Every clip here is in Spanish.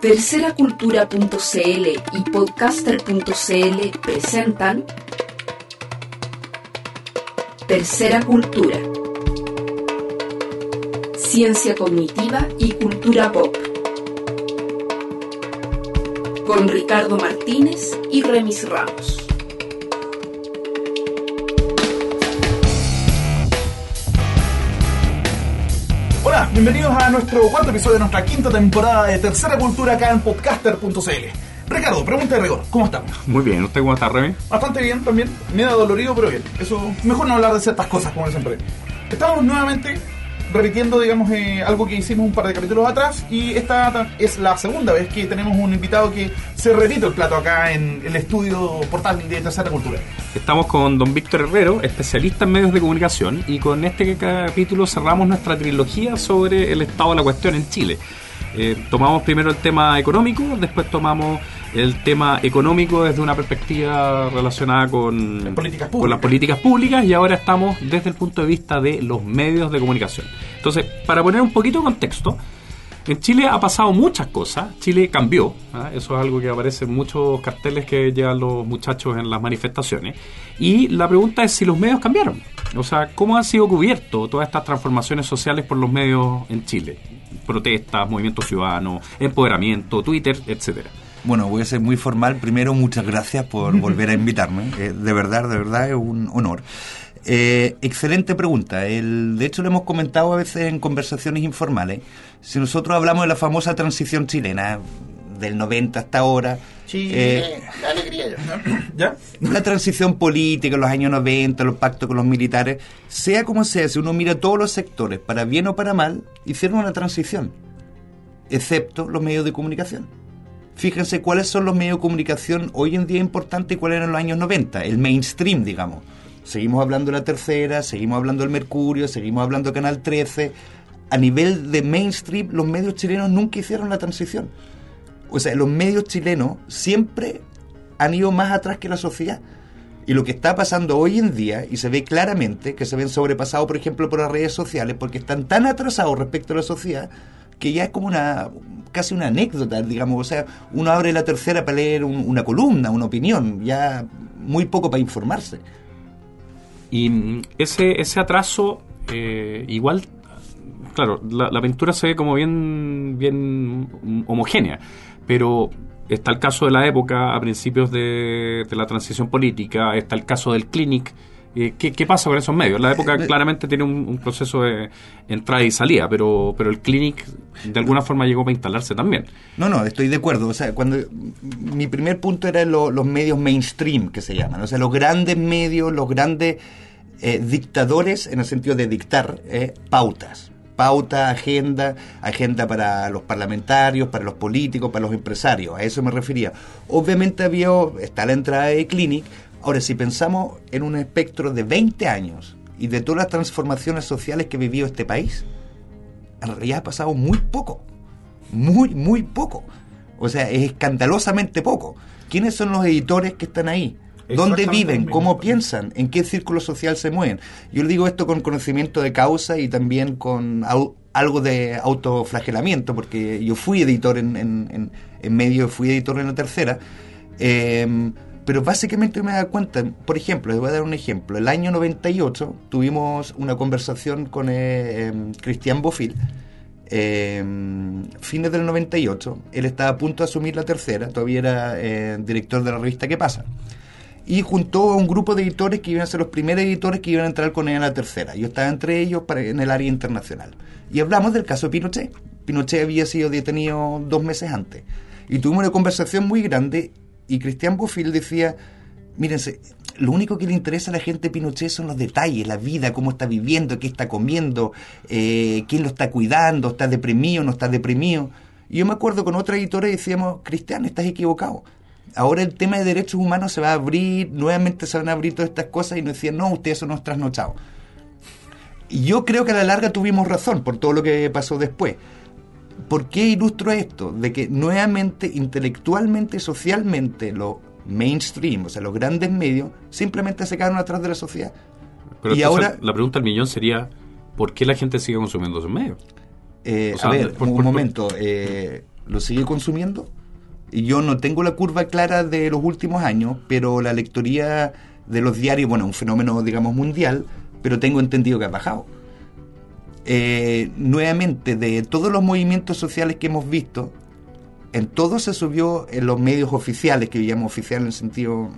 Terceracultura.cl y podcaster.cl presentan Tercera Cultura. Ciencia cognitiva y cultura pop. Con Ricardo Martínez y Remis Ramos. Bienvenidos a nuestro cuarto episodio de nuestra quinta temporada de Tercera Cultura acá en podcaster.cl. Ricardo, pregunta de rigor, ¿cómo estamos? Muy bien, ¿usted cómo está, Remy? Bastante bien también, medio dolorido, pero bien. Eso, mejor no hablar de ciertas cosas, como siempre. Estamos nuevamente repitiendo, digamos, eh, algo que hicimos un par de capítulos atrás y esta es la segunda vez que tenemos un invitado que se repite el plato acá en el estudio portal de Tercera Cultura. Estamos con don Víctor Herrero, especialista en medios de comunicación, y con este capítulo cerramos nuestra trilogía sobre el estado de la cuestión en Chile. Eh, tomamos primero el tema económico, después tomamos el tema económico desde una perspectiva relacionada con, Las políticas con las públicas. políticas públicas y ahora estamos desde el punto de vista de los medios de comunicación. Entonces, para poner un poquito de contexto, en Chile ha pasado muchas cosas. Chile cambió. ¿ah? Eso es algo que aparece en muchos carteles que llevan los muchachos en las manifestaciones. Y la pregunta es si los medios cambiaron. O sea, ¿cómo han sido cubiertos todas estas transformaciones sociales por los medios en Chile? Protestas, movimiento ciudadano, empoderamiento, Twitter, etcétera. Bueno, voy a ser muy formal. Primero, muchas gracias por volver a invitarme. Eh, de verdad, de verdad es un honor. Eh, excelente pregunta. El, de hecho, lo hemos comentado a veces en conversaciones informales. Si nosotros hablamos de la famosa transición chilena, del 90 hasta ahora, Sí, eh, la alegría ya. ¿Ya? la transición política, los años 90, los pactos con los militares, sea como sea, si uno mira todos los sectores, para bien o para mal, hicieron una transición, excepto los medios de comunicación. Fíjense cuáles son los medios de comunicación hoy en día importantes y cuáles eran en los años 90, el mainstream, digamos. Seguimos hablando de la tercera, seguimos hablando del Mercurio, seguimos hablando de Canal 13. A nivel de mainstream, los medios chilenos nunca hicieron la transición. O sea, los medios chilenos siempre han ido más atrás que la sociedad. Y lo que está pasando hoy en día, y se ve claramente que se ven sobrepasados, por ejemplo, por las redes sociales, porque están tan atrasados respecto a la sociedad, que ya es como una casi una anécdota, digamos. O sea, uno abre la tercera para leer un- una columna, una opinión, ya muy poco para informarse. Y mm, ese, ese atraso, eh, igual, claro, la, la pintura se ve como bien, bien homogénea, pero está el caso de la época a principios de la transición política, está el caso del Clinic. Eh, ¿qué, qué pasa con esos medios? La época Eh, claramente tiene un, un proceso de entrada y salida, pero, pero el Clinic de alguna forma llegó para instalarse también. No, no, estoy de acuerdo. O sea, cuando mi primer punto era lo- los medios mainstream que se llaman, o sea, los grandes medios, los grandes eh, dictadores en el sentido de dictar eh, pautas, pauta, agenda, agenda para los parlamentarios, para los políticos, para los empresarios. A eso me refería. Obviamente había está la entrada de Clinic. Ahora, si pensamos en un espectro de 20 años y de todas las transformaciones sociales que vivió este país, en realidad ha pasado muy poco. Muy, muy poco. O sea, es escandalosamente poco. ¿Quiénes son los editores que están ahí? ¿Dónde viven? ¿Cómo piensan? ¿En qué círculo social se mueven? Yo le digo esto con conocimiento de causa y también con au- algo de autoflagelamiento, porque yo fui editor en, en, en- en medio, fui editor en la tercera. Eh, pero básicamente me da cuenta, por ejemplo, les voy a dar un ejemplo. El año 98 tuvimos una conversación con eh, em, Cristian Bofil, eh, fines del 98. Él estaba a punto de asumir la tercera, todavía era eh, director de la revista ¿Qué pasa? Y juntó a un grupo de editores que iban a ser los primeros editores que iban a entrar con él a la tercera. Yo estaba entre ellos para, en el área internacional. Y hablamos del caso de Pinochet. Pinochet había sido detenido dos meses antes. Y tuvimos una conversación muy grande y Cristian Bofil decía, mírense, lo único que le interesa a la gente de Pinochet son los detalles, la vida, cómo está viviendo, qué está comiendo, eh, quién lo está cuidando, está deprimido, no está deprimido. Y yo me acuerdo con otra editora y decíamos, Cristian, estás equivocado. Ahora el tema de derechos humanos se va a abrir, nuevamente se van a abrir todas estas cosas y nos decían, no, ustedes son unos trasnochados. Y yo creo que a la larga tuvimos razón por todo lo que pasó después. ¿Por qué ilustro esto? De que nuevamente, intelectualmente y socialmente, los mainstream, o sea, los grandes medios, simplemente se quedaron atrás de la sociedad. Pero y ahora, la pregunta al millón sería, ¿por qué la gente sigue consumiendo esos medios? eh, o sea, a ver, por- un por- momento, eh, lo sigue consumiendo. Y yo no tengo la curva clara de los últimos años, pero la lectoría de los diarios, bueno, un fenómeno, digamos, mundial, pero tengo entendido que ha bajado. Eh, nuevamente, de todos los movimientos sociales que hemos visto, en todo se subió en los medios oficiales, que llamo oficial en el sentido,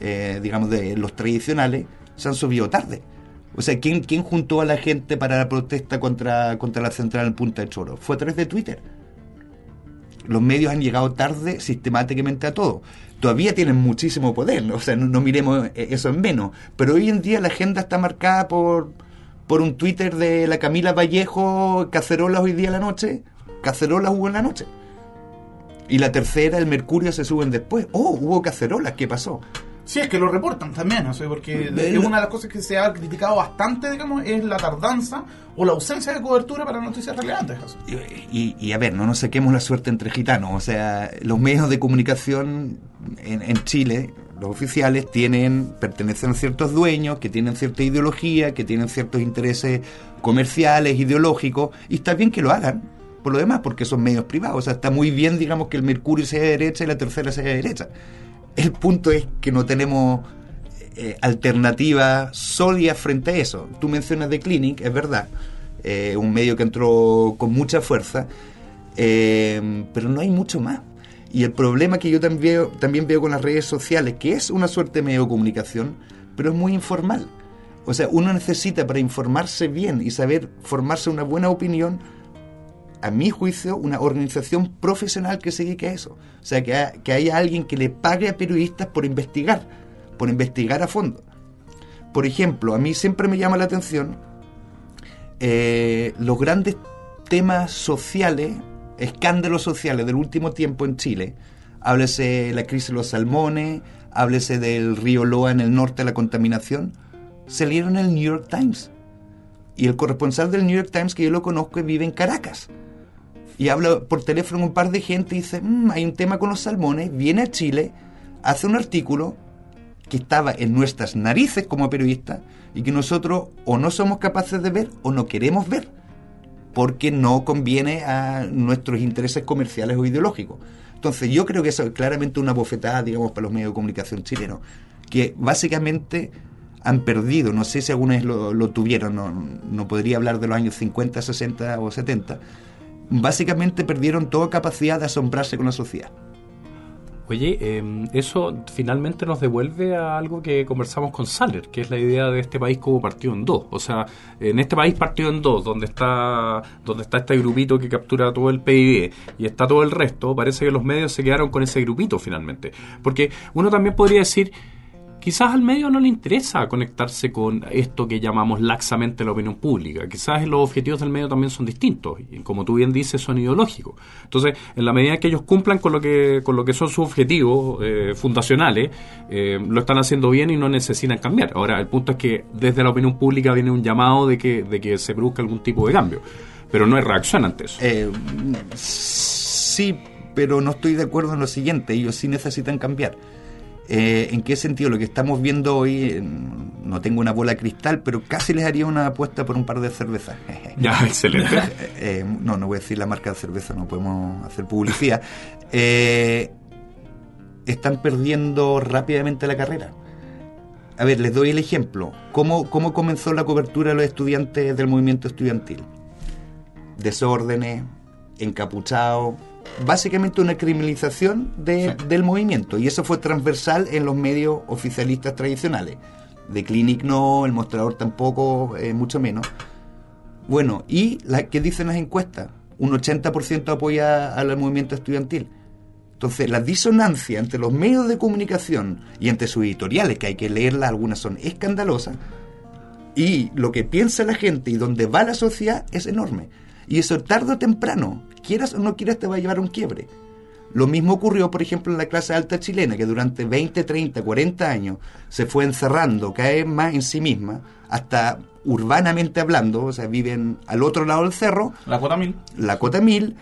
eh, digamos, de los tradicionales, se han subido tarde. O sea, ¿quién, ¿quién juntó a la gente para la protesta contra, contra la central en Punta de Choro? Fue a través de Twitter. Los medios han llegado tarde sistemáticamente a todo. Todavía tienen muchísimo poder, o sea, no, no miremos eso en menos. Pero hoy en día la agenda está marcada por, por un Twitter de la Camila Vallejo, cacerolas hoy día la noche, cacerolas hubo en la noche. Y la tercera, el Mercurio, se suben después. Oh, hubo cacerolas, ¿qué pasó? Sí, es que lo reportan también, o sea, porque es una de las cosas que se ha criticado bastante, digamos, es la tardanza o la ausencia de cobertura para noticias relevantes. Y- y, a ver, no nos saquemos la suerte entre gitanos. O sea, los medios de comunicación en, en Chile, los oficiales, tienen, pertenecen a ciertos dueños que tienen cierta ideología, que tienen ciertos intereses comerciales, ideológicos, y está bien que lo hagan. Por lo demás, porque son medios privados. O sea, está muy bien, digamos, que el Mercurio sea de derecha y la tercera sea de derecha. El punto es que no tenemos eh, alternativa sólida frente a eso. Tú mencionas The Clinic, es verdad, eh, un medio que entró con mucha fuerza, eh, pero no hay mucho más. Y el problema que yo también también veo con las redes sociales, que es una suerte de medio comunicación, pero es muy informal. O sea, uno necesita para informarse bien y saber formarse una buena opinión, a mi juicio, una organización profesional que se dedique a eso. O sea, que, ha- que haya alguien que le pague a periodistas por investigar, por investigar a fondo. Por ejemplo, a mí siempre me llama la atención eh, los grandes temas sociales, escándalos sociales del último tiempo en Chile. Háblese la crisis de los salmones, háblese del río Loa en el norte, la contaminación. Salieron en el New York Times. Y el corresponsal del New York Times, que yo lo conozco, vive en Caracas. Y habla por teléfono un par de gente y dice, "Mm, hay un tema con los salmones, viene a Chile, hace un artículo que estaba en nuestras narices como periodistas y que nosotros o no somos capaces de ver o no queremos ver porque no conviene a nuestros intereses comerciales o ideológicos. Entonces yo creo que eso es claramente una bofetada, digamos, para los medios de comunicación chilenos, que básicamente han perdido, no sé si alguna vez lo, lo tuvieron, no, no podría hablar de los años 50, 60 o 70, básicamente perdieron toda capacidad de asombrarse con la sociedad. Oye, eh, eso finalmente nos devuelve a algo que conversamos con Saller, que es la idea de este país como partido en dos. O sea, en este país partido en dos, donde está, donde está este grupito que captura todo el PIB y está todo el resto, parece que los medios se quedaron con ese grupito finalmente. Porque uno también podría decir, quizás al medio no le interesa conectarse con esto que llamamos laxamente la opinión pública. Quizás los objetivos del medio también son distintos y como tú bien dices son ideológicos. Entonces, en la medida que ellos cumplan con lo que con lo que son sus objetivos eh, fundacionales, eh, lo están haciendo bien y no necesitan cambiar. Ahora, el punto es que desde la opinión pública viene un llamado de que de que se produzca algún tipo de cambio, pero no hay reacción ante eso. Eh, sí, pero no estoy de acuerdo en lo siguiente, ellos sí necesitan cambiar. Eh, ¿En qué sentido? Lo que estamos viendo hoy, eh, no tengo una bola de cristal, pero casi les haría una apuesta por un par de cervezas. Ya, excelente. Eh, no, no voy a decir la marca de cerveza, no podemos hacer publicidad. Están perdiendo rápidamente la carrera. A ver, les doy el ejemplo. ¿Cómo, ¿Cómo comenzó la cobertura de los estudiantes del movimiento estudiantil? Desórdenes, encapuchados, básicamente una criminalización de- del movimiento. Y eso fue transversal en los medios oficialistas tradicionales. De Clinic no, el mostrador tampoco, eh, mucho menos. Bueno, ¿y la, qué dicen las encuestas? Un 80% apoya al movimiento estudiantil. Entonces, la disonancia entre los medios de comunicación y entre sus editoriales, que hay que leerlas, algunas son escandalosas, y lo que piensa la gente y donde va la sociedad es enorme. Y eso tarde o temprano, quieras o no quieras, te va a llevar a un quiebre. Lo mismo ocurrió, por ejemplo, en la clase alta chilena, que durante 20, 30, 40 años se fue encerrando cada vez más en sí misma, hasta urbanamente hablando, o sea, viven al otro lado del cerro, La cuota mil. la cota mil,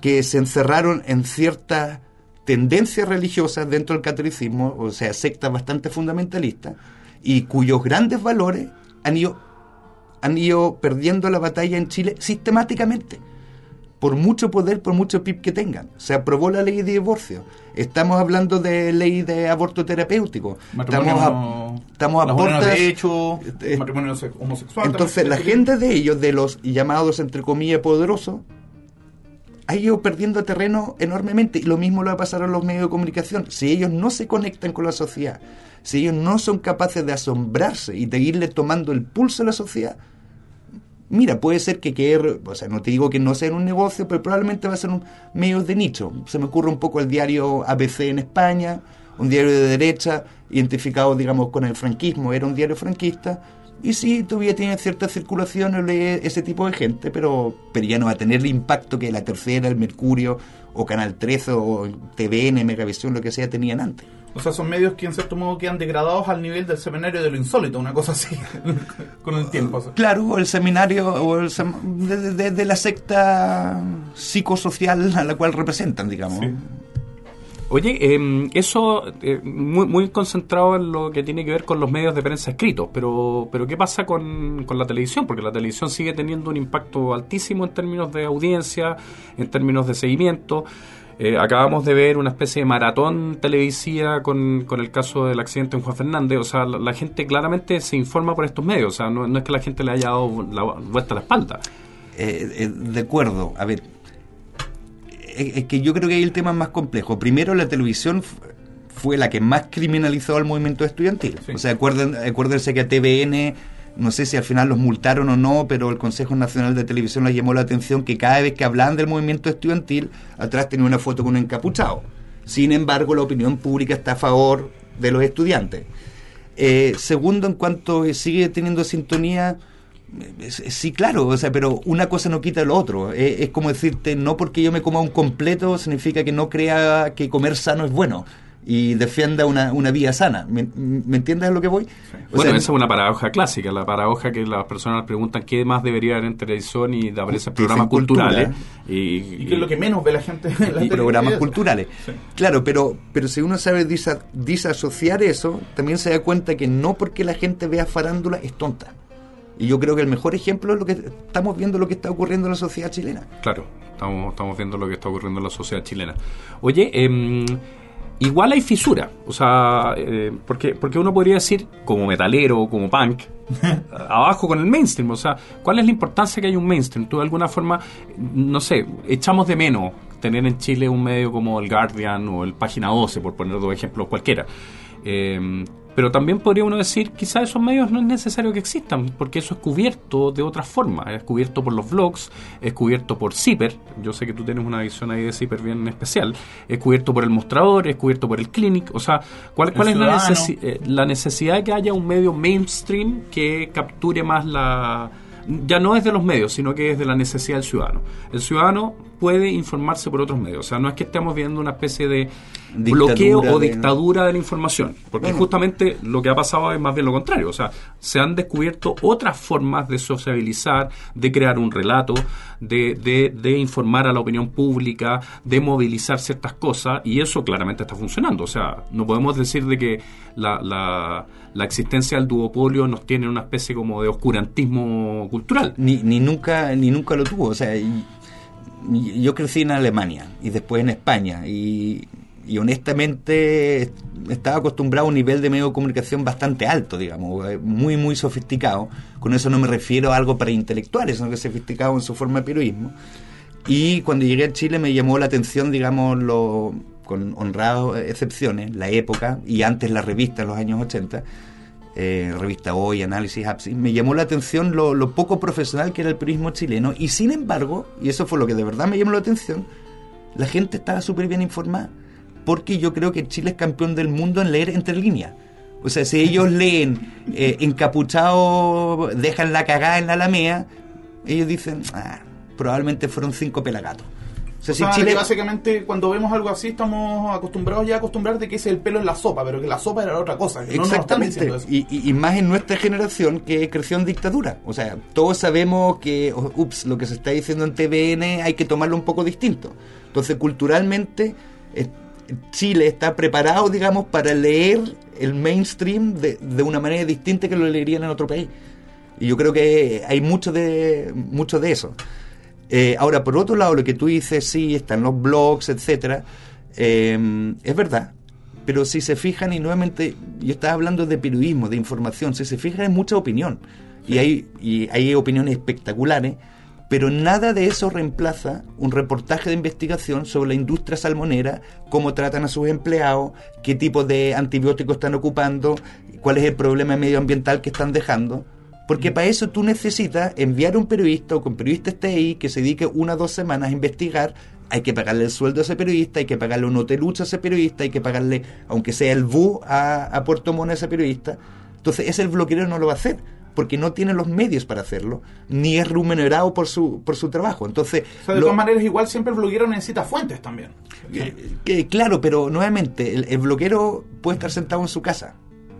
que se encerraron en ciertas tendencias religiosas dentro del catolicismo, o sea, sectas bastante fundamentalistas, y cuyos grandes valores han ido, han ido perdiendo la batalla en Chile sistemáticamente. por mucho poder, por mucho PIB que tengan. Se aprobó la ley de divorcio. Estamos hablando de ley de aborto terapéutico. Estamos a, estamos a las uniones puertas- de hecho, eh, matrimonio se- homosexual. Entonces, la agenda de ellos, de los llamados, entre comillas, poderosos, ha ido perdiendo terreno enormemente. Y lo mismo le va a pasar a los medios de comunicación. Si ellos no se conectan con la sociedad, si ellos no son capaces de asombrarse y de irle tomando el pulso a la sociedad, mira, puede ser que quede, o sea, no te digo que no sea un negocio, pero probablemente va a ser un medio de nicho. Se me ocurre un poco el diario ABC en España, un diario de derecha, identificado, digamos, con el franquismo, era un diario franquista, y sí, todavía tiene cierta circulación ese tipo de gente, pero, pero ya no va a tener el impacto que la Tercera, el Mercurio, o Canal 13, o TVN, Megavisión, lo que sea, tenían antes. O sea, son medios que en cierto modo quedan degradados al nivel del seminario de lo insólito, una cosa así, con el tiempo. sea. Claro, o el seminario o el sem- de, de- de la secta psicosocial a la cual representan, digamos. Sí. Oye, eh, eso eh, muy, muy concentrado en lo que tiene que ver con los medios de prensa escritos, pero, pero ¿qué pasa con, con la televisión? Porque la televisión sigue teniendo un impacto altísimo en términos de audiencia, en términos de seguimiento. Eh, acabamos de ver una especie de maratón televisiva con, con el caso del accidente en Juan Fernández. O sea, la, gente claramente se informa por estos medios. O sea, no, es que la gente le haya dado la vuelta a la espalda. Eh, eh, de acuerdo, a ver, es que yo creo que ahí el tema es más complejo. Primero, la televisión fue la que más criminalizó al movimiento estudiantil. Sí. O sea, acuerden, acuérdense que a TVN, no sé si al final los multaron o no, pero el Consejo Nacional de Televisión les llamó la atención que cada vez que hablaban del movimiento estudiantil, atrás tenía una foto con un encapuchado. Sin embargo, la opinión pública está a favor de los estudiantes. Eh, segundo, en cuanto eh, sigue teniendo sintonía, sí, claro, o sea, pero una cosa no quita lo otro. Es como decirte, no porque yo me coma un completo significa que no crea que comer sano es bueno y defienda una, una vía sana. ¿Me, me entiendes a lo que voy? O bueno, sea, esa es una paradoja clásica, la paradoja que las personas preguntan qué más debería haber en televisión y de Dicen programas cultura. culturales. Y, Y que es lo que menos ve la gente en la y programas culturales. Sí. Claro, pero, pero si uno sabe disa- disasociar eso, también se da cuenta que no porque la gente vea farándula es tonta. Y yo creo que el mejor ejemplo es lo que estamos viendo lo que está ocurriendo en la sociedad chilena. Claro, estamos, estamos viendo lo que está ocurriendo en la sociedad chilena. Oye, em, igual hay fisura, o sea, eh, porque, porque uno podría decir, como metalero, como punk, abajo con el mainstream, o sea, ¿cuál es la importancia que hay un mainstream? Tú de alguna forma, no sé, echamos de menos tener en Chile un medio como el Guardian o el Página 12, por poner dos ejemplos cualquiera. Em, pero también podría uno decir, quizás esos medios no es necesario que existan, porque eso es cubierto de otras formas. Es cubierto por los blogs, es cubierto por Zipper. Yo sé que tú tienes una visión ahí de Zipper bien especial. Es cubierto por el mostrador, es cubierto por el clinic. O sea, ¿cuál, cuál es la, necesi- eh, la necesidad de que haya un medio mainstream que capture más la... Ya no es de los medios, sino que es de la necesidad del ciudadano. El ciudadano puede informarse por otros medios. O sea, no es que estemos viendo una especie de Dictadura bloqueo o de- dictadura de la información. Porque Bueno. justamente lo que ha pasado es más bien lo contrario. O sea, se han descubierto otras formas de sociabilizar, de crear un relato, de, de, de informar a la opinión pública, de movilizar ciertas cosas, y eso claramente está funcionando. O sea, no podemos decir de que la, la, la existencia del duopolio nos tiene una especie como de oscurantismo cultural. Ni, ni nunca ni nunca lo tuvo. O sea, y- y- yo crecí en Alemania y después en España y, y honestamente estaba acostumbrado a un nivel de medio de comunicación bastante alto, digamos, eh, muy muy sofisticado. Con eso no me refiero a algo para intelectuales, sino que sofisticado en su forma de periodismo. Y cuando llegué a Chile me llamó la atención, digamos, lo, con honradas excepciones, la época y antes la revista en los años 80, eh, revista Hoy, Análisis, Apsis, me llamó la atención lo, lo poco profesional que era el periodismo chileno y sin embargo, y eso fue lo que de verdad me llamó la atención, la gente estaba súper bien informada porque yo creo que Chile es campeón del mundo en leer entre líneas. O sea, si ellos leen eh, encapuchado, dejan la cagada en la alamea, ellos dicen, ah, probablemente fueron cinco pelagatos. Sea, O si sea, Chile- que básicamente cuando vemos algo así estamos acostumbrados ya a acostumbrar de que ese el pelo en la sopa, pero que la sopa era otra cosa. que no nos están Exactamente. y, y- y más en nuestra generación que creció en dictadura. O sea, todos sabemos que, ups, lo que se está diciendo en TVN hay que tomarlo un poco distinto. Entonces, culturalmente, eh, Chile está preparado, digamos, para leer el mainstream de, de una manera distinta que lo leerían en otro país. Y yo creo que hay mucho de, mucho de eso. Eh, ahora, por otro lado, lo que tú dices, sí, están los blogs, etcétera, eh, es verdad. Pero si se fijan, y nuevamente, yo estaba hablando de periodismo, de información, si se fijan, hay mucha opinión. Y, hay, y hay opiniones espectaculares, pero nada de eso reemplaza un reportaje de investigación sobre la industria salmonera, cómo tratan a sus empleados, qué tipo de antibióticos están ocupando, cuál es el problema medioambiental que están dejando. Porque para eso tú necesitas enviar a un periodista o con periodista esté ahí que se dedique una o dos semanas a investigar. Hay que pagarle el sueldo a ese periodista, hay que pagarle un hotelucho a ese periodista, hay que pagarle, aunque sea el BU, a, a Puerto Montt a ese periodista. Entonces, ese el bloqueo no lo va a hacer porque no tiene los medios para hacerlo, ni es remunerado por su, por su trabajo. Entonces, o sea, de lo- todas maneras, igual siempre el bloguero necesita fuentes también. que- que, claro, pero nuevamente, el, el bloquero puede estar sentado en su casa,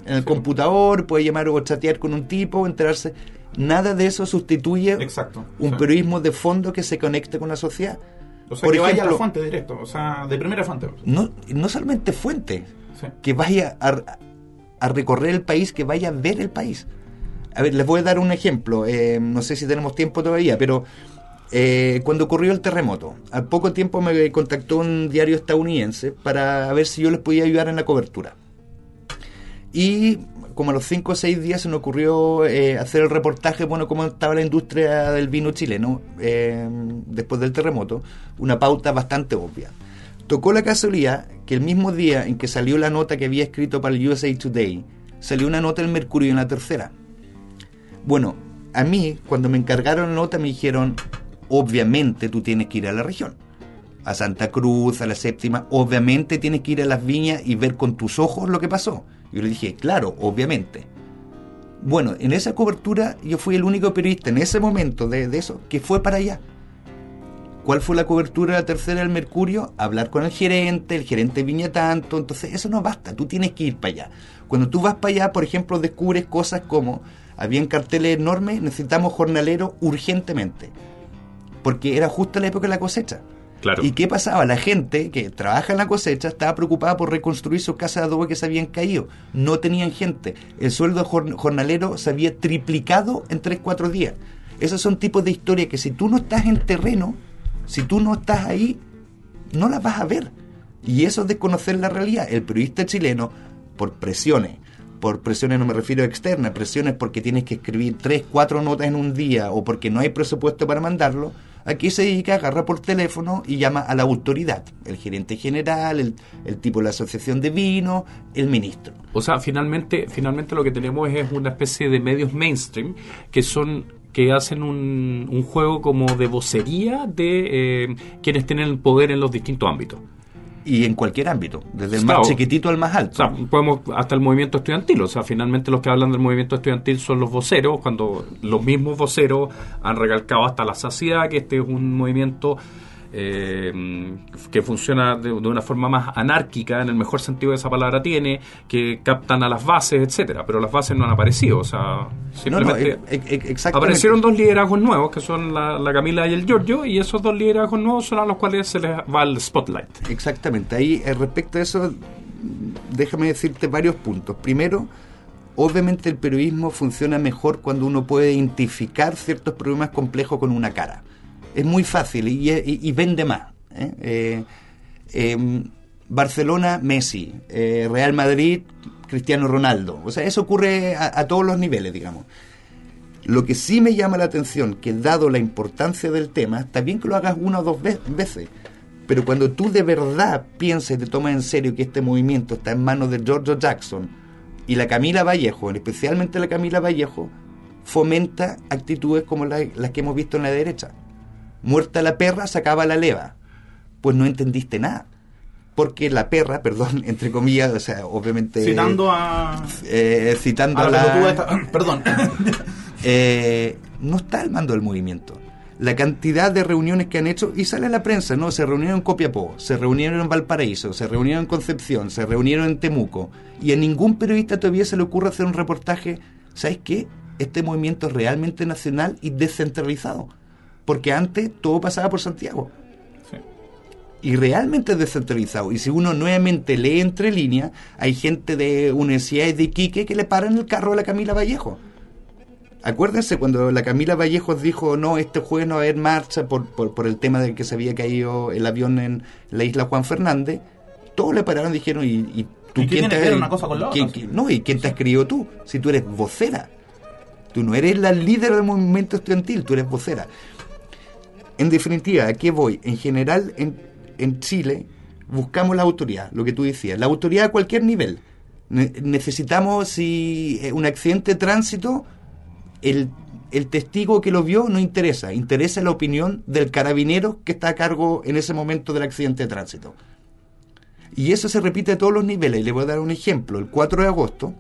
en el computador, puede llamar o chatear con un tipo, enterarse. Nada de eso sustituye Exacto. un Sí. periodismo de fondo que se conecte con la sociedad. O sea, Por que vaya a la ejemplo, fuente directo, o sea, de primera fuente. No, no solamente fuente, Sí. que vaya a, a recorrer el país, que vaya a ver el país. A ver, les voy a dar un ejemplo. eh, no sé si tenemos tiempo todavía, pero eh, cuando ocurrió el terremoto, al poco tiempo me contactó un diario estadounidense para ver si yo les podía ayudar en la cobertura. Y como a los 5 o 6 días se me ocurrió eh, hacer el reportaje, bueno, cómo estaba la industria del vino chileno eh, después del terremoto, una pauta bastante obvia. Tocó la casualidad que el mismo día en que salió la nota que había escrito para el USA Today, salió una nota en Mercurio en la tercera. Bueno, a mí, cuando me encargaron la nota, me dijeron, obviamente tú tienes que ir a la región. A Santa Cruz, a la séptima, obviamente tienes que ir a las viñas y ver con tus ojos lo que pasó. Yo le dije, claro, obviamente. Bueno, en esa cobertura yo fui el único periodista en ese momento de, de eso que fue para allá. ¿Cuál fue la cobertura de la tercera del Mercurio? Hablar con el gerente, el gerente viña tanto, entonces eso no basta, tú tienes que ir para allá. Cuando tú vas para allá, por ejemplo, descubres cosas como, habían carteles enormes, necesitamos jornaleros urgentemente, porque era justo la época de la cosecha. ¿Y qué pasaba? La gente que trabaja en la cosecha estaba preocupada por reconstruir sus casas de adobe que se habían caído. No tenían gente. El sueldo jor- jornalero se había triplicado en 3-4 días. Esos son tipos de historias que si tú no estás en terreno, si tú no estás ahí, no las vas a ver. Y eso es desconocer la realidad. El periodista chileno, por presiones, por presiones no me refiero a externas, presiones porque tienes que escribir tres, cuatro notas en un día o porque no hay presupuesto para mandarlo, aquí se dedica a agarrar por teléfono y llama a la autoridad, el gerente general, el, el tipo de la asociación de vino, el ministro. O sea, finalmente, finalmente lo que tenemos es una especie de medios mainstream que son que hacen un, un juego como de vocería de eh, quienes tienen el poder en los distintos ámbitos. Y en cualquier ámbito, desde el Claro. más chiquitito al más O alto. sea, podemos hasta el movimiento estudiantil. O sea, finalmente los que hablan del movimiento estudiantil son los voceros, cuando los mismos voceros han recalcado hasta la saciedad que este es un movimiento eh, que funciona de, de una forma más anárquica, en el mejor sentido de esa palabra tiene, que captan a las bases, etcétera Pero las bases no han aparecido. O sea, no, no, simplemente e- e- e- exactamente. aparecieron dos liderazgos nuevos, que son la, la Camila y el Giorgio, y esos dos liderazgos nuevos son a los cuales se les va el spotlight. Exactamente. Ahí, eh, respecto a eso, déjame decirte varios puntos. Primero, obviamente el periodismo funciona mejor cuando uno puede identificar ciertos problemas complejos con una cara. Es muy fácil y, vende más. ¿eh? Eh, em, Barcelona, Messi. Eh, Real Madrid, Cristiano Ronaldo. O sea, eso ocurre a, a todos los niveles, digamos. Lo que sí me llama la atención, que dado la importancia del tema, está bien que lo hagas una o dos ve- veces, pero cuando tú de verdad piensas y te tomas en serio que este movimiento está en manos de Giorgio Jackson y la Camila Vallejo, especialmente la Camila Vallejo, fomenta actitudes como la- las que hemos visto en la derecha. Muerta la perra, sacaba la leva. Pues no entendiste nada. Porque la perra, perdón, entre comillas, o sea, obviamente... Citando a. eh, citando a a la esta- Perdón. eh, no está al mando del movimiento. La cantidad de reuniones que han hecho, y sale a la prensa, ¿no? Se reunieron en Copiapó, se reunieron en Valparaíso, se reunieron en Concepción, se reunieron en Temuco, y a ningún periodista todavía se le ocurre hacer un reportaje, ¿sabes qué? Este movimiento es realmente nacional y descentralizado, porque antes todo pasaba por Santiago. Sí. Y realmente es descentralizado. Y si uno nuevamente lee entre líneas, hay gente de universidades de Iquique que le paran el carro a la Camila Vallejo Acuérdense cuando la Camila Vallejos dijo, no, este jueves no va a haber marcha por, por, por el tema de que se había caído el avión en la isla Juan Fernández, todos le pararon y dijeron, ¿y, y tú ¿Y qué tiene te una cosa con la quién- quién- No, ¿y quién te ha escrito tú? Si tú eres vocera. Tú no eres la líder del movimiento estudiantil, tú eres vocera. En definitiva, ¿a qué voy? En general, en, en Chile, buscamos la autoridad, lo que tú decías, la autoridad a cualquier nivel. Ne- necesitamos, si eh, un accidente de tránsito, el, el testigo que lo vio no interesa, interesa la opinión del carabinero que está a cargo en ese momento del accidente de tránsito. Y eso se repite a todos los niveles. Le voy a dar un ejemplo. El 4 de agosto,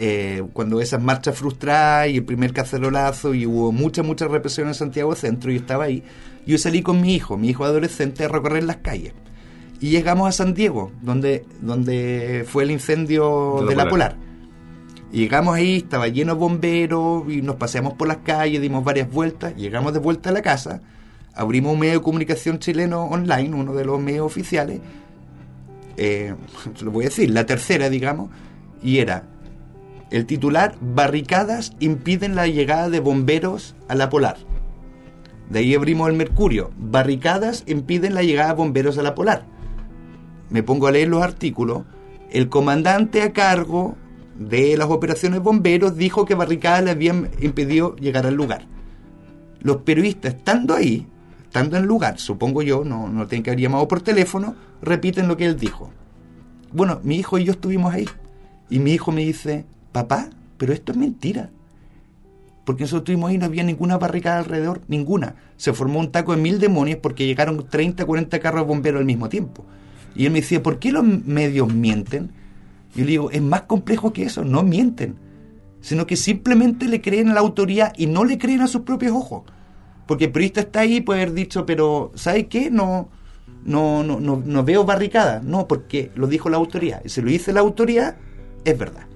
eh, cuando esas marchas frustradas y el primer cacerolazo y hubo mucha, mucha represión en Santiago Centro, yo estaba ahí, yo salí con mi hijo, mi hijo adolescente, a recorrer las calles. Y llegamos a San Diego, donde, donde fue el incendio De la de la Polar. Polar. Y llegamos ahí, estaba lleno de bomberos y nos paseamos por las calles, dimos varias vueltas, llegamos de vuelta a la casa, abrimos un medio de comunicación chileno online, uno de los medios oficiales, eh, lo voy a decir, la tercera, digamos, y era el titular, barricadas impiden la llegada de bomberos a la Polar. De ahí abrimos el Mercurio, barricadas impiden la llegada de bomberos a la Polar. Me pongo a leer los artículos, el comandante a cargo de las operaciones bomberos dijo que barricadas le habían impedido llegar al lugar. Los periodistas, estando ahí, estando en lugar, supongo yo, no, no tienen que haber llamado por teléfono, repiten lo que él dijo. Bueno, mi hijo y yo estuvimos ahí. Y mi hijo me dice, papá, pero esto es mentira. Porque nosotros estuvimos ahí y no había ninguna barricada alrededor, ninguna. Se formó un taco de mil demonios porque llegaron 30, 40 carros bomberos al mismo tiempo. Y él me decía, ¿por qué los medios mienten? Yo le digo, es más complejo que eso, no mienten, sino que simplemente le creen a la autoridad y no le creen a sus propios ojos. Porque el periodista está ahí y puede haber dicho, pero ¿sabe qué? No, no, no, no, no veo barricada. No, porque lo dijo la autoridad. Y si lo dice la autoridad, es verdad.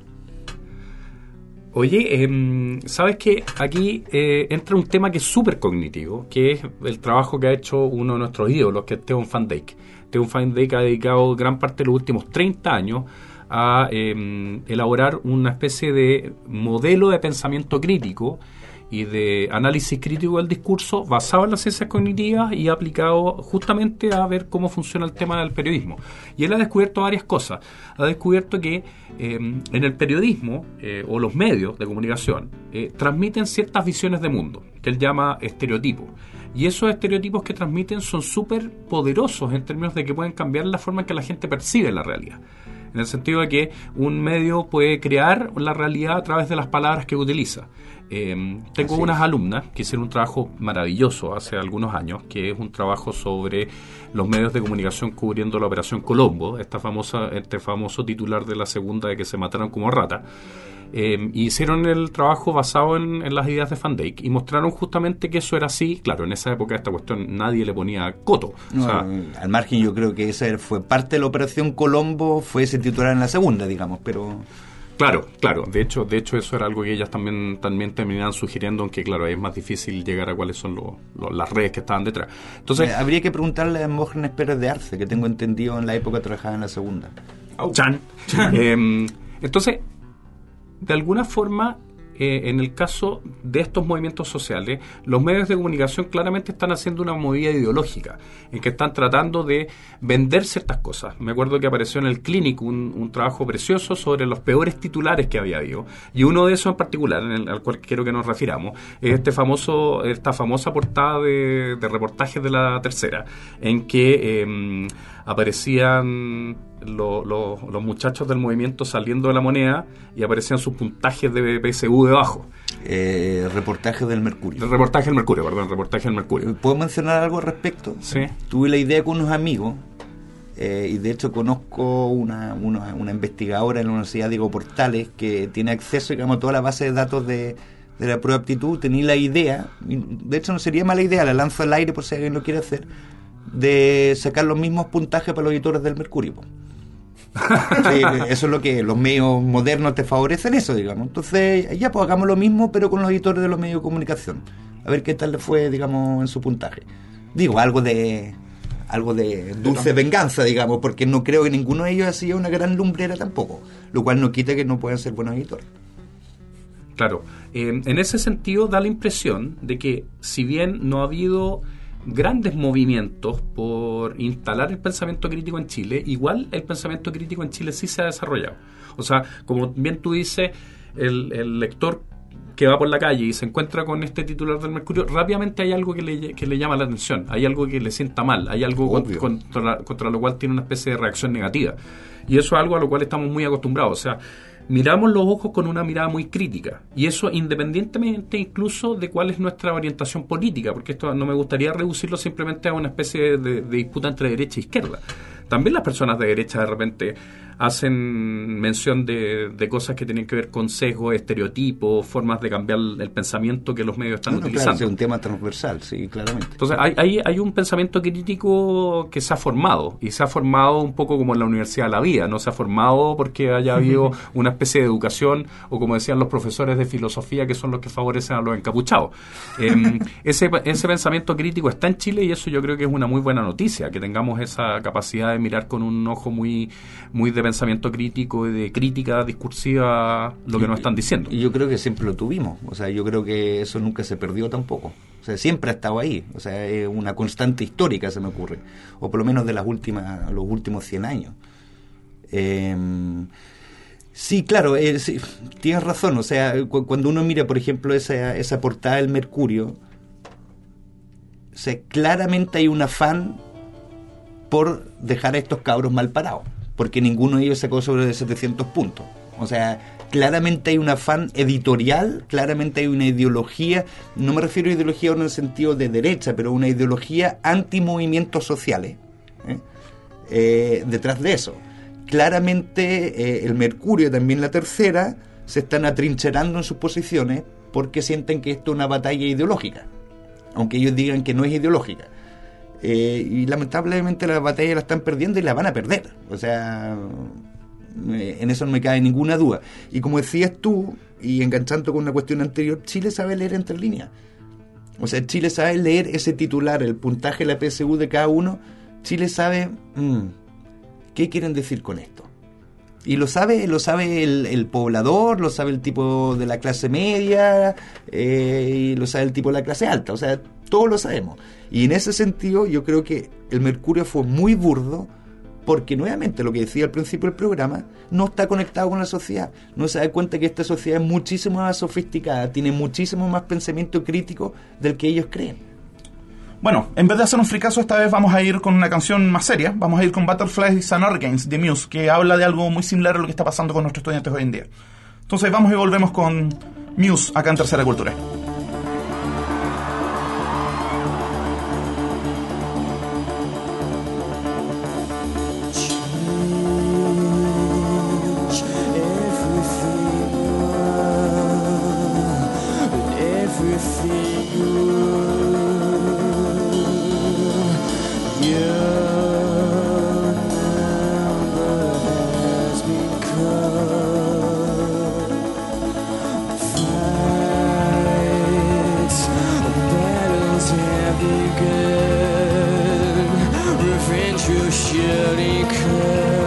Oye, em, sabes que aquí eh, entra un tema que es súper cognitivo, que es el trabajo que ha hecho uno de nuestros ídolos, que es Theon Van Dyke. Theon Van Dyke ha dedicado gran parte de los últimos 30 años a em, elaborar una especie de modelo de pensamiento crítico y de análisis crítico del discurso basado en las ciencias cognitivas y aplicado justamente a ver cómo funciona el tema del periodismo. Y él ha descubierto varias cosas. Ha descubierto que eh, en el periodismo eh, o los medios de comunicación eh, transmiten ciertas visiones de mundo, que él llama estereotipos. Y esos estereotipos que transmiten son súper poderosos en términos de que pueden cambiar la forma en que la gente percibe la realidad. En el sentido de que un medio puede crear la realidad a través de las palabras que utiliza. Eh, tengo Así unas es. alumnas que hicieron un trabajo maravilloso hace algunos años, que es un trabajo sobre los medios de comunicación cubriendo la Operación Colombo, esta famosa, este famoso titular de la segunda de que se mataron como rata. Eh, y hicieron el trabajo basado en, en las ideas de Van Dyke y mostraron justamente que eso era así. Claro, en esa época esta cuestión nadie le ponía coto. No, o sea, al margen yo creo que esa fue parte de la operación Colombo, fue ese titular en la segunda, digamos, pero... Claro, claro. De hecho, de hecho eso era algo que ellas también también terminaban sugiriendo, aunque claro, es más difícil llegar a cuáles son los- los- las redes que estaban detrás. Entonces, Eh, habría que preguntarle a Mógenes Pérez de Arce, que tengo entendido en la época trabajaba en la segunda. Chan. Eh, entonces, de alguna forma, eh, en el caso de estos movimientos sociales, los medios de comunicación claramente están haciendo una movida ideológica, en que están tratando de vender ciertas cosas. Me acuerdo que apareció en el Clinic un, trabajo precioso sobre los peores titulares que había habido, y uno de esos en particular, en el- al cual quiero que nos refiramos, es este famoso, esta famosa portada de, de reportajes de la tercera, en que eh, aparecían lo- lo- los muchachos del movimiento saliendo de la moneda y aparecían sus puntajes de PSU debajo. Eh, reportaje del Mercurio. El reportaje del Mercurio, perdón, reportaje del Mercurio. ¿Puedo mencionar algo al respecto? Sí. Tuve la idea con unos amigos eh, y de hecho conozco una, una, una investigadora en la Universidad Diego Portales que tiene acceso digamos, a toda la base de datos de, de la prueba de aptitud. Tenía la idea, y de hecho no sería mala idea, la lanzo al aire por si alguien lo quiere hacer, de sacar los mismos puntajes para los editores del Mercurio. Sí, eso es lo que los medios modernos te favorecen eso, digamos. Entonces, ya pues hagamos lo mismo, pero con los editores de los medios de comunicación. A ver qué tal le fue, digamos, en su puntaje. Digo, algo de algo de dulce venganza, digamos, porque no creo que ninguno de ellos haya sido una gran lumbrera tampoco, lo cual no quita que no puedan ser buenos editores. Claro, eh, en ese sentido da la impresión de que si bien no ha habido grandes movimientos por instalar el pensamiento crítico en Chile, igual el pensamiento crítico en Chile sí se ha desarrollado. O sea, como bien tú dices, el, el lector que va por la calle y se encuentra con este titular del Mercurio, rápidamente hay algo que le, que le llama la atención, hay algo que le sienta mal, hay algo contra, contra lo cual tiene una especie de reacción negativa. Y eso es algo a lo cual estamos muy acostumbrados. O sea, miramos los ojos con una mirada muy crítica. Y eso independientemente incluso de cuál es nuestra orientación política, porque esto no me gustaría reducirlo simplemente a una especie de, disputa entre derecha e izquierda. También las personas de derecha de repente hacen mención de, de cosas que tienen que ver con sesgos, estereotipos, formas de cambiar el pensamiento que los medios están No, no, claro, utilizando. es un tema transversal, sí, claramente. Entonces, hay, hay, hay un pensamiento crítico que se ha formado, y se ha formado un poco como en la Universidad de la Vida, no se ha formado porque haya habido una especie de educación, o como decían los profesores de filosofía, que son los que favorecen a los encapuchados. Em, ese, ese pensamiento crítico está en Chile y eso yo creo que es una muy buena noticia, que tengamos esa capacidad de mirar con un ojo muy, muy de pensamiento crítico y de crítica discursiva lo que nos están diciendo. Y yo creo que siempre lo tuvimos. O sea, yo creo que eso nunca se perdió tampoco. O sea, siempre ha estado ahí. O sea, es una constante histórica, se me ocurre. O por lo menos de las últimas, los últimos 100 años. Eh, sí, claro, eh, sí, tienes razón. O sea, cu- cuando uno mira, por ejemplo, esa, esa portada del Mercurio, o sea, claramente hay un afán por dejar a estos cabros mal parados, porque ninguno de ellos sacó sobre 700 puntos. O sea, claramente hay un afán editorial, claramente hay una ideología, no me refiero a ideología en el sentido de derecha, pero una ideología anti-movimientos sociales ¿eh? Eh, detrás de eso. Claramente eh, el Mercurio, también la tercera, se están atrincherando en sus posiciones porque sienten que esto es una batalla ideológica, aunque ellos digan que no es ideológica. Eh, y lamentablemente la batalla la están perdiendo y la van a perder. O sea, en eso no me cabe ninguna duda. Y como decías tú, y enganchando con una cuestión anterior, Chile sabe leer entre líneas. O sea, Chile sabe leer ese titular, el puntaje de la PSU de cada uno. Chile sabe mm, qué quieren decir con esto. Y lo sabe, lo sabe el, el poblador, lo sabe el tipo de la clase media, eh, y lo sabe el tipo de la clase alta. O sea, todos lo sabemos. Y en ese sentido, yo creo que el Mercurio fue muy burdo, porque nuevamente lo que decía al principio del programa, no está conectado con la sociedad. No se da cuenta que esta sociedad es muchísimo más sofisticada, tiene muchísimo más pensamiento crítico del que ellos creen. Bueno, en vez de hacer un fricazo, esta vez vamos a ir con una canción más seria. Vamos a ir con Butterflies and Hurricanes de Muse, que habla de algo muy similar a lo que está pasando con nuestros estudiantes hoy en día. Entonces vamos y volvemos con Muse acá en Tercera Cultura. good. Revenge you surely could.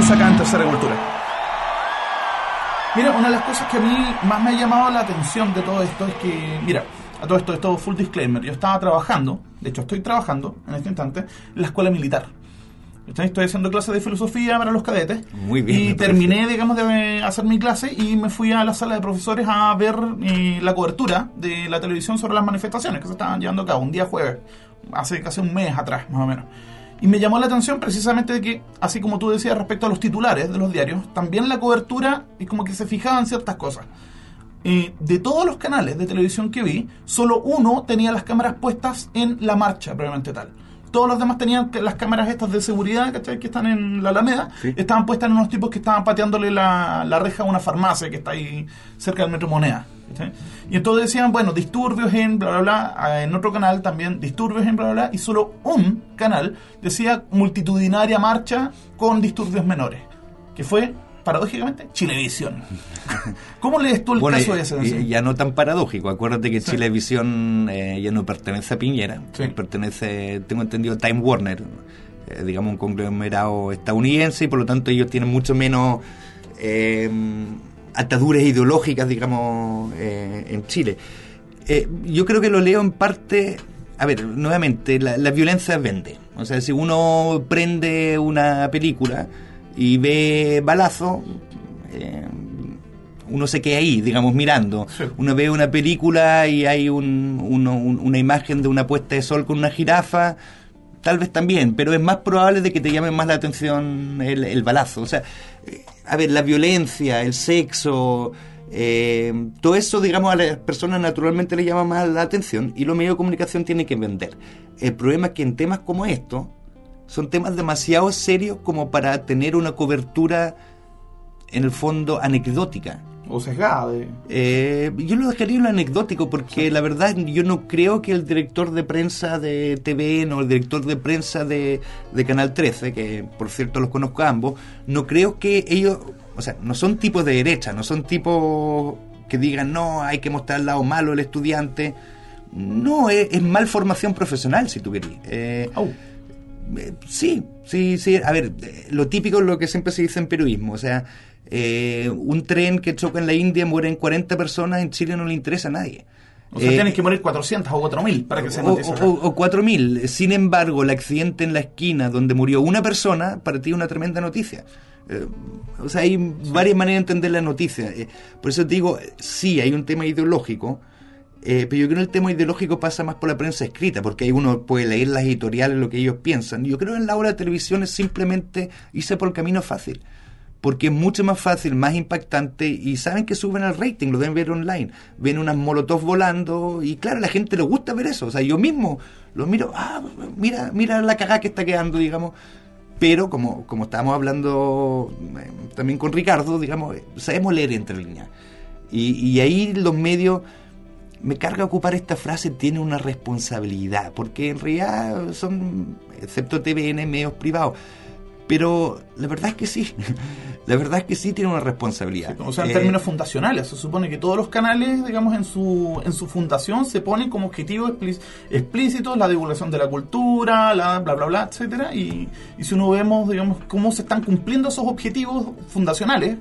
Minus acá en Tercera Cultura. Mira, una de las cosas que a mí más me ha llamado la atención de todo esto es que, mira, a todo esto, esto full disclaimer, yo estaba trabajando, de hecho estoy trabajando en este instante, en la escuela militar. Estoy haciendo clases de filosofía para los cadetes. Muy bien, Y me parece. terminé, digamos, de hacer mi clase y me fui a la sala de profesores a ver eh, la cobertura de la televisión sobre las manifestaciones que se estaban llevando a cabo un día jueves, hace casi un mes atrás, más o menos. Y me llamó la atención precisamente de que, así como tú decías respecto a los titulares de los diarios, también la cobertura y como que se fijaban ciertas cosas. Eh, de todos los canales de televisión que vi, solo uno tenía las cámaras puestas en la marcha, probablemente tal. Todos los demás tenían las cámaras estas de seguridad, ¿cachai? Que están en la Alameda, Sí. estaban puestas en unos tipos que estaban pateándole la, la reja a una farmacia que está ahí cerca del Metro Moneda. ¿cachai? Y entonces decían, bueno, disturbios en bla, bla, bla, ah, en otro canal también, disturbios en bla, bla, bla, y solo un canal decía multitudinaria marcha con disturbios menores, que fue, paradójicamente, Chilevisión. ¿Cómo lees tú el Bueno, caso de ese? y- ya no tan paradójico. Acuérdate que Sí. Chilevisión eh, ya no pertenece a Piñera. Sí. Pertenece, tengo entendido, a Time Warner, eh, digamos un conglomerado estadounidense, y por lo tanto ellos tienen mucho menos eh, ataduras ideológicas, digamos, eh, en Chile. Eh, yo creo que lo leo en parte. A ver, nuevamente, la, la violencia vende. O sea, si uno prende una película y ve balazo, eh, uno se queda ahí, digamos, mirando. Sí. Uno ve una película y hay un- uno- un- una imagen de una puesta de sol con una jirafa, tal vez también, pero es más probable de que te llame más la atención el, el balazo. O sea, eh, a ver, la violencia, el sexo, eh, todo eso, digamos, a las personas naturalmente les llama más la atención y los medios de comunicación tienen que vender. El problema es que en temas como estos, son temas demasiado serios como para tener una cobertura, en el fondo, anecdótica. O sesgada. Eh, yo lo dejaría en lo anecdótico porque la verdad yo no creo que el director de prensa de TVN o el director de prensa de, de Canal 13, que por cierto los conozco a ambos, no creo que ellos, o sea, no son tipos de derecha, no son tipos que digan no, hay que mostrar el lado malo del estudiante. No, es, es mal formación profesional, si tú querías. Eh. Eh, Sí, sí, sí. A ver, eh, lo típico es lo que siempre se dice en periodismo. O sea, eh, un tren que choca en la India mueren 40 personas, en Chile no le interesa a nadie. O sea, Eh, tienes que morir 400 o 4000 para que se o, o- o 4.000. Sin embargo, el accidente en la esquina donde murió una persona, para ti es una tremenda noticia. Eh, o sea, hay varias maneras de entender la noticia. Eh, por eso te digo, eh, sí, hay un tema ideológico, eh, pero yo creo que el tema ideológico pasa más por la prensa escrita, porque ahí uno puede leer las editoriales, lo que ellos piensan. Yo creo que en la hora de televisión es simplemente irse por el camino fácil. Porque es mucho más fácil, más impactante y saben que suben al rating, lo deben ver online. Ven unas molotov volando y claro, a la gente le gusta ver eso. O sea, yo mismo lo miro, ah, mira, mira la cagada que está quedando, digamos. Pero como, como estábamos hablando eh, también con Ricardo, digamos, eh, sabemos leer entre líneas. Y, y ahí los medios, me carga ocupar esta frase, tiene una responsabilidad, porque en realidad son, excepto TVN, medios privados. Pero la verdad es que sí, la verdad es que sí tiene una responsabilidad. O sea, en Eh, términos fundacionales, se supone que todos los canales, digamos, en su, en su fundación se ponen como objetivo explí- explícitos la divulgación de la cultura, la bla, bla, bla, etcétera. Y, y si uno vemos, digamos, cómo se están cumpliendo esos objetivos fundacionales,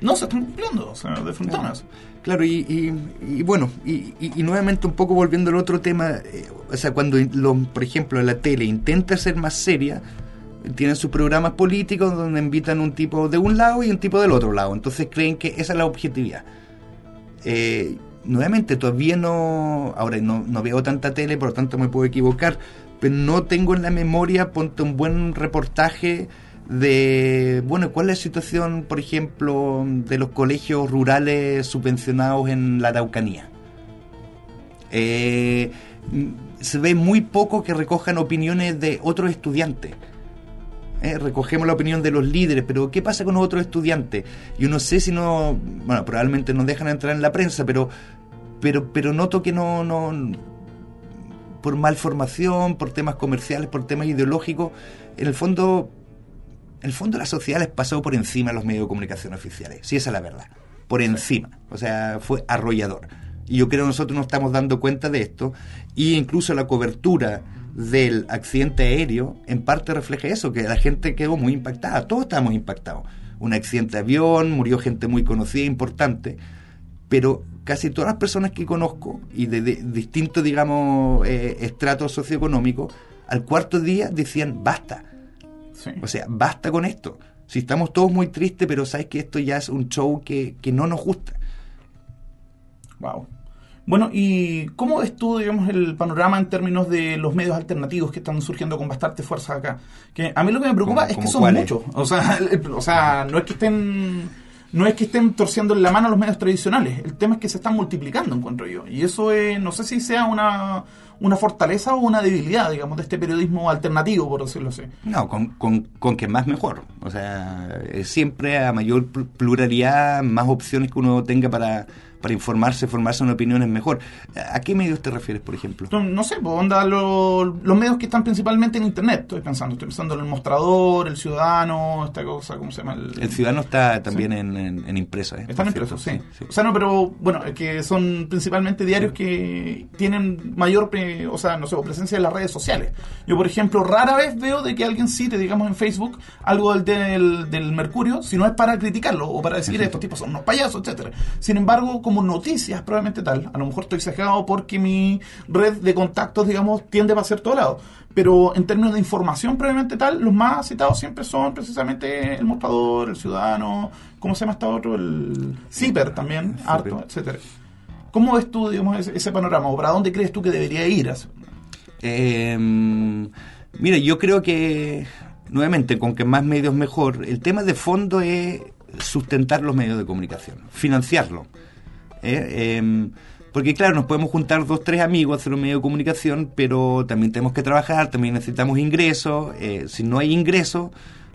no se están cumpliendo, o sea, de frontonas. Claro, y, y- y bueno, y, y- nuevamente un poco volviendo al otro tema, eh, o sea, cuando, por ejemplo, la tele intenta ser más seria, tienen sus programas políticos donde invitan un tipo de un lado y un tipo del otro lado, entonces creen que esa es la objetividad. Eh, nuevamente, todavía no, ahora no, no veo tanta tele, por lo tanto me puedo equivocar, pero no tengo en la memoria, ponte un buen reportaje de, bueno, cuál es la situación, por ejemplo, de los colegios rurales subvencionados en la Araucanía. Eh, mm, se ve muy poco que recojan opiniones de otros estudiantes. Eh, recogemos la opinión de los líderes, pero ¿qué pasa con los otros estudiantes? Yo no sé si no, bueno, probablemente nos dejan entrar en la prensa, pero, pero, pero noto que no, no, por malformación, por temas comerciales, por temas ideológicos, en el fondo, el fondo la sociedad les pasó por encima a los medios de comunicación oficiales, si esa es la verdad, por encima, o sea, fue arrollador. Y yo creo que nosotros nos estamos dando cuenta de esto, y incluso la cobertura del accidente aéreo en parte refleja eso, que la gente quedó muy impactada, todos estábamos impactados. Un accidente de avión, murió gente muy conocida, importante, pero casi todas las personas que conozco y de, de distintos, digamos, eh, estratos socioeconómicos, al cuarto día decían, basta, Sí. o sea, basta con esto. Si estamos todos muy tristes, pero sabes que esto ya es un show que, que no nos gusta. Wow. Bueno, ¿y cómo ves tú, digamos, el panorama en términos de los medios alternativos que están surgiendo con bastante fuerza acá? Que a mí lo que me preocupa ¿Cómo- es que son muchos. O sea, el- o sea, no es que estén no es que estén torciendo la mano a los medios tradicionales. El tema es que se están multiplicando, encuentro yo. Y eso es, no sé si sea una, una fortaleza o una debilidad, digamos, de este periodismo alternativo, por decirlo así. No, con, con, con que más mejor. O sea, siempre a mayor pl- pluralidad, más opciones que uno tenga para, para informarse, formarse una opinión es mejor. ¿A qué medios te refieres, por ejemplo? No, no sé, pues onda lo- los medios que están principalmente en internet, estoy pensando, estoy pensando en el mostrador, el ciudadano, esta cosa, ¿cómo se llama? El Ciudadano está también en, en, en impresa. ¿eh? Están impresos, sí. cierto, O sea, no, pero bueno, es que son principalmente diarios que tienen mayor, pre- o sea, no sé, presencia en las redes sociales. Yo, por ejemplo, rara vez veo de que alguien cite, digamos, en Facebook algo del, del, del Mercurio, si no es para criticarlo o para decir estos tipos son unos payasos, etcétera. Sin embargo, como noticias, probablemente tal. A lo mejor estoy exagerado porque mi red de contactos, digamos, tiende para ser todo lado. Pero en términos de información, probablemente tal, los más citados siempre son precisamente el mostrador, el ciudadano, ¿cómo se llama este otro? El CIPER también, harto, etcétera. ¿Cómo ves tú, digamos, ese, ese panorama? ¿O para dónde crees tú que debería ir? Eh, mira, yo creo que, nuevamente, con que más medios mejor, el tema de fondo es sustentar los medios de comunicación, financiarlo. ¿Eh? Eh, porque claro, nos podemos juntar dos, tres amigos, hacer un medio de comunicación, pero también tenemos que trabajar, también necesitamos ingresos. eh, si no hay ingresos,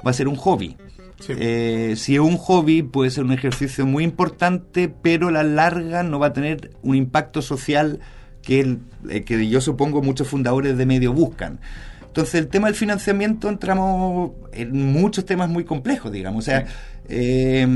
va a ser un hobby. Sí. Eh, si es un hobby, puede ser un ejercicio muy importante, pero a la larga no va a tener un impacto social que, el- eh, que yo supongo muchos fundadores de medios buscan. Entonces, el tema del financiamiento entramos en muchos temas muy complejos, digamos. O sea, eh,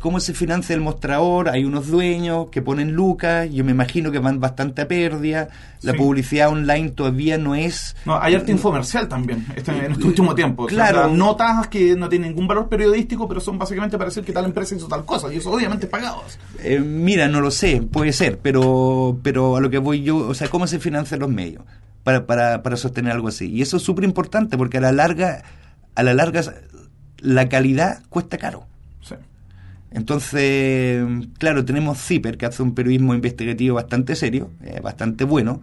¿cómo se financia el mostrador? Hay unos dueños que ponen lucas, yo me imagino que van bastante a pérdida. La Sí. publicidad online todavía no es No, hay arte infomercial también este, en este último tiempo. O sea, Claro. notas que no tienen ningún valor periodístico, pero son básicamente para decir que tal empresa hizo tal cosa. Y eso obviamente es pagado. Eh, mira, no lo sé, puede ser, pero, pero a lo que voy yo, o sea, ¿cómo se financian los medios para, para, para sostener algo así? Y eso es súper importante porque a la larga, a la larga, la calidad cuesta caro. Entonces, claro, tenemos CIPER, que hace un periodismo investigativo bastante serio, eh, bastante bueno.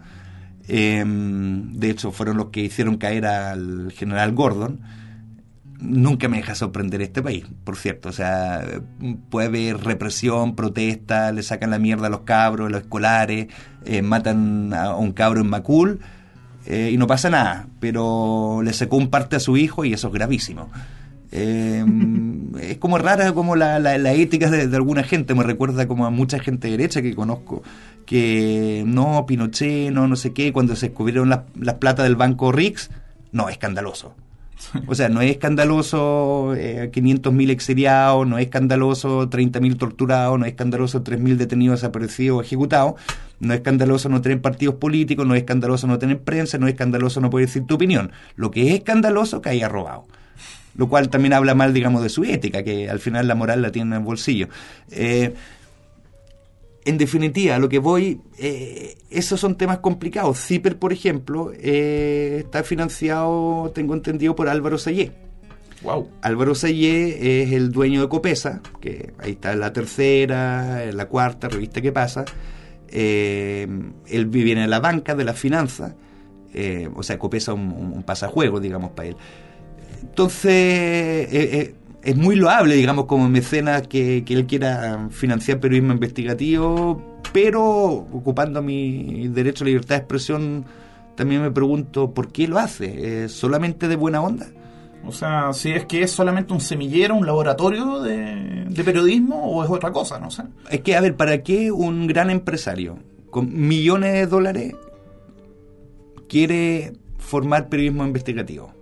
Eh, de hecho, fueron los que hicieron caer al general Gordon. Nunca me deja sorprender este país, por cierto. O sea, puede haber represión, protesta, le sacan la mierda a los cabros, a los escolares, eh, matan a un cabro en Macul eh, y no pasa nada. Pero le sacó un parte a su hijo y eso es gravísimo. Eh, es como rara como la, la, la ética de, alguna gente, me recuerda como a mucha gente derecha que conozco, que no, Pinochet, no, no sé qué, cuando se descubrieron las, las plata del banco Rix, no, escandaloso. O sea, no es escandaloso eh, 500.000 exiliados, no es escandaloso 30.000 torturados, no es escandaloso 3.000 detenidos desaparecidos o ejecutados, no es escandaloso no tener partidos políticos, no es escandaloso no tener prensa, no es escandaloso no poder decir tu opinión. Lo que es escandaloso que haya robado lo cual también habla mal, digamos, de su ética, que al final la moral la tiene en el bolsillo. Eh, en definitiva, a lo que voy, eh, esos son temas complicados. Zipper, por ejemplo, eh, está financiado, tengo entendido, por Álvaro Sayé. Wow. Álvaro Sayé es el dueño de Copesa, que ahí está la tercera, la cuarta revista que pasa. Eh, él viene en la banca de las finanzas, eh, o sea, Copesa un, un pasajuego, digamos, para él. Entonces, eh, eh, es muy loable, digamos, como mecenas que, que, él quiera financiar periodismo investigativo, pero ocupando mi derecho a libertad de expresión, también me pregunto por qué lo hace. ¿Es solamente de buena onda? O sea, si es que es solamente un semillero, un laboratorio de, de periodismo o es otra cosa, no sé. Es que, a ver, ¿para qué un gran empresario con millones de dólares quiere formar periodismo investigativo?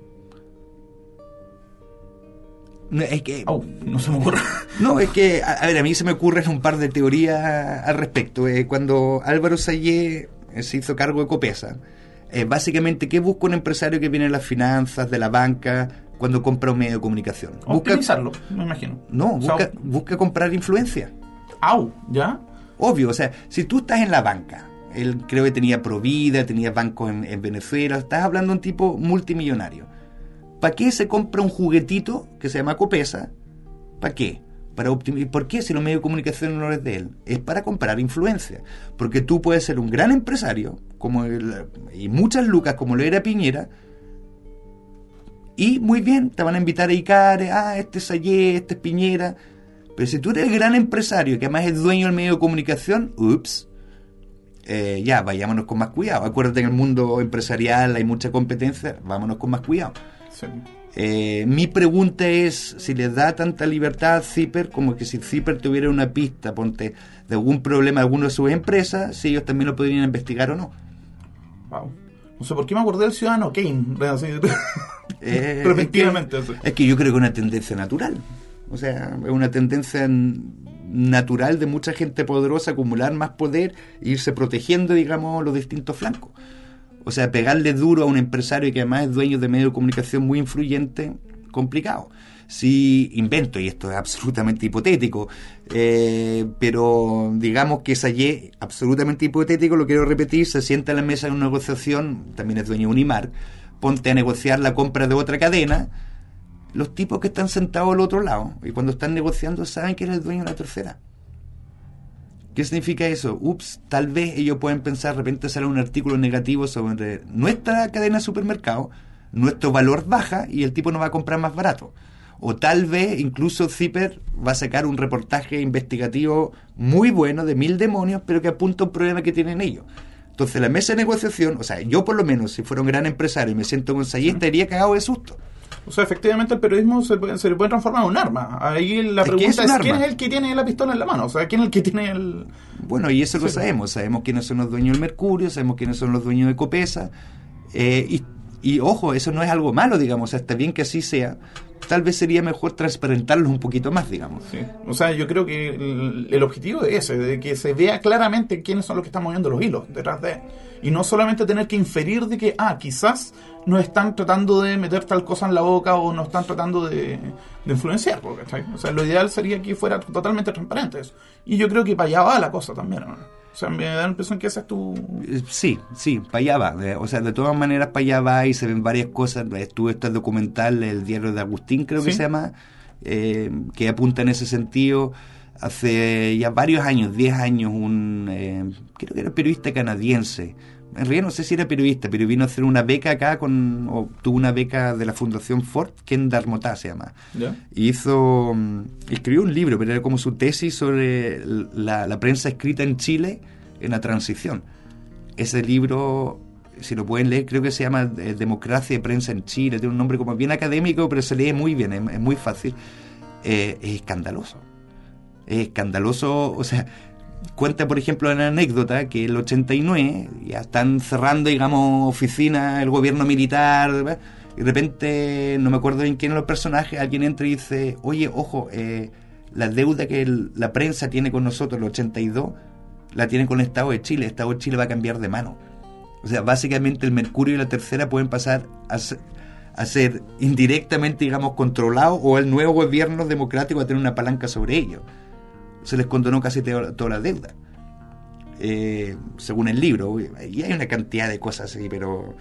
Es que. Oh, no se me ocurre. No, es que, a, a, ver, a mí se me ocurren un par de teorías al respecto. Eh, cuando Álvaro Sayé se hizo cargo de Copesa, Eh, básicamente, ¿qué busca un empresario que viene de las finanzas, de la banca, cuando compra un medio de comunicación? Busca, Optimizarlo, me imagino. no, O sea, busca, busca comprar influencia. Au, ¿ya? Obvio, o sea, si tú estás en la banca, él creo que tenía Provida, tenía bancos en, en Venezuela, estás hablando de un tipo multimillonario. ¿Para qué se compra un juguetito que se llama Copesa? ¿Para qué? Para optimizar. ¿Por qué si los medios de comunicación no es de él? Es para comprar influencia. Porque tú puedes ser un gran empresario, como el- y muchas lucas, como lo era Piñera, y muy bien, te van a invitar a Icare, ah, este es Sayé, este es Piñera. Pero si tú eres el gran empresario, que además es dueño del medio de comunicación, ups, eh, ya, vayámonos con más cuidado. Acuérdate en el mundo empresarial hay mucha competencia, vámonos con más cuidado. Sí. Eh, mi pregunta es si le da tanta libertad a Zipper como que si Zipper tuviera una pista, ponte, de algún problema de alguna de sus empresas, si ellos también lo podrían investigar o no. Wow. No sé por qué me acordé del ciudadano Kane. Eh, Repentinamente. Es que, es que yo creo que es una tendencia natural. O sea, es una tendencia natural de mucha gente poderosa acumular más poder e irse protegiendo, digamos, los distintos flancos. O sea, pegarle duro a un empresario que además es dueño de medio de comunicación muy influyente, complicado. Si invento, y esto es absolutamente hipotético, eh, pero digamos que Sayé, absolutamente hipotético, lo quiero repetir, se sienta en la mesa de una negociación, también es dueño de Unimar, ponte a negociar la compra de otra cadena, los tipos que están sentados al otro lado y cuando están negociando saben que eres el dueño de la tercera. ¿Qué significa eso? Ups, tal vez ellos pueden pensar, de repente sale un artículo negativo sobre nuestra cadena de supermercado, nuestro valor baja y el tipo no va a comprar más barato. O tal vez incluso Zipper va a sacar un reportaje investigativo muy bueno de mil demonios, pero que apunta un problema que tienen ellos. Entonces la mesa de negociación, o sea, yo por lo menos, si fuera un gran empresario y me siento con Sayé, estaría cagado de susto. O sea, efectivamente el periodismo se, puede- se le puede transformar en un arma. Ahí la Es pregunta es quién es el que tiene la pistola en la mano. O sea, quién es el que tiene el... Bueno, y eso lo sabemos. Sabemos quiénes son los dueños del Mercurio, sabemos quiénes son los dueños de Copesa. eh, y, y ojo, eso no es algo malo, digamos. Está bien que así sea. Tal vez sería mejor transparentarlos un poquito más, digamos. Sí. O sea, yo creo que el, el objetivo es ese, de que se vea claramente quiénes son los que están moviendo los hilos detrás de. Y no solamente tener que inferir de que, ah, quizás no están tratando de meter tal cosa en la boca o no están tratando de, de influenciar. ¿cachai? O sea, lo ideal sería que fuera totalmente transparente eso. Y yo creo que para allá va la cosa también. ¿no? O sea, me da la impresión que esa es tu... Eh, Sí, sí, para allá va. O sea, de todas maneras, para allá va y se ven varias cosas. Estuve este documental, el diario de Agustín, creo que se llama, eh, que apunta en ese sentido. Hace ya varios años, 10 años, un, eh, creo que era periodista canadiense. En realidad no sé si era periodista, pero vino a hacer una beca acá, con, o tuvo una beca de la Fundación Ford, Ken Darmotá se llama. Hizo, mm, escribió un libro, pero era como su tesis sobre la, la prensa escrita en Chile en la transición. Ese libro, si lo pueden leer, creo que se llama eh, Democracia y Prensa en Chile. Tiene un nombre como bien académico, pero se lee muy bien, es, es muy fácil. Eh, es escandaloso. Es escandaloso, o sea, cuenta, por ejemplo, una anécdota que el 89 ya están cerrando, digamos, oficinas, el gobierno militar, y de repente, no me acuerdo bien quién los personajes, alguien entra y dice, oye, ojo, eh, la deuda que la prensa tiene con nosotros, el 82, la tiene con el Estado de Chile, el Estado de Chile va a cambiar de mano. O sea, básicamente el Mercurio y la Tercera pueden pasar a ser, a ser indirectamente, digamos, controlados o el nuevo gobierno democrático va a tener una palanca sobre ellos. Se les condonó casi te- toda la deuda. Eh, según el libro. Y hay una cantidad de cosas así, pero...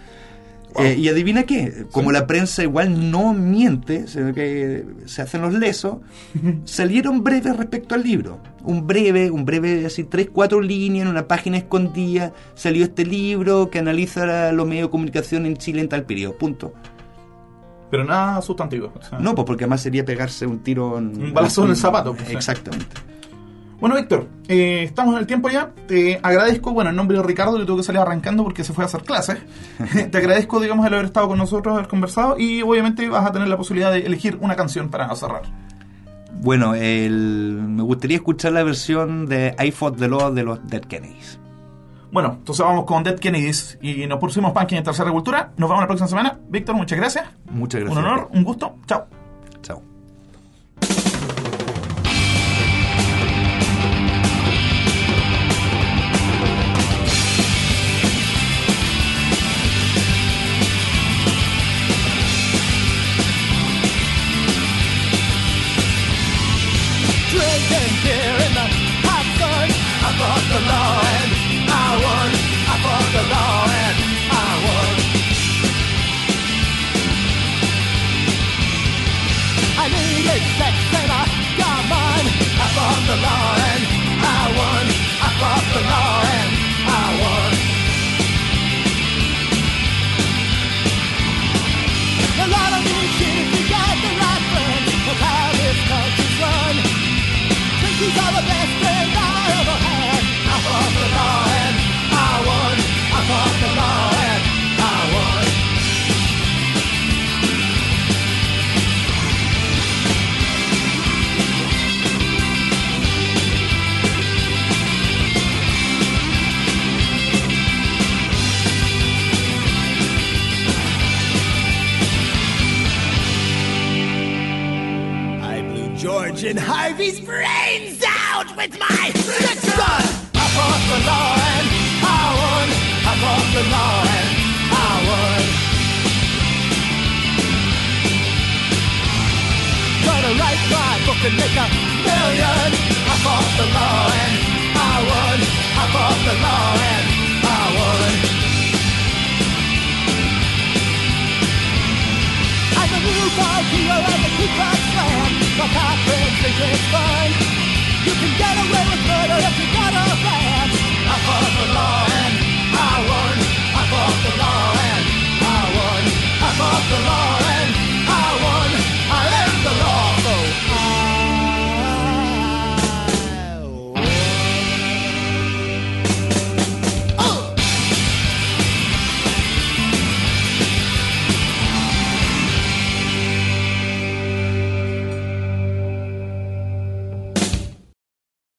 Eh, y adivina qué, como la prensa igual no miente, sino que se hacen los lesos, salieron breves respecto al libro. Un breve, un breve, así, tres, cuatro líneas en una página escondida. Salió este libro que analiza los medios de comunicación en Chile en tal periodo. Punto. Pero nada sustantivo. o sea. No, pues porque además sería pegarse un tiro en. Un balazo en el zapato, pues, sí. Exactamente. Bueno, Víctor, eh, estamos en el tiempo ya. Te agradezco, bueno, en nombre de Ricardo, que tuvo que salir arrancando porque se fue a hacer clases. Te agradezco, digamos, el haber estado con nosotros, haber conversado y obviamente vas a tener la posibilidad de elegir una canción para cerrar. Bueno, el- me gustaría escuchar la versión de I Fought the Law de los Dead Kennedys. Bueno, entonces vamos con Dead Kennedys y nos pusimos Punking en Tercera Cultura. Nos vemos la próxima semana. Víctor, muchas gracias. Muchas gracias. Un honor, un gusto. Chao. Hey! And Harvey's brains out with my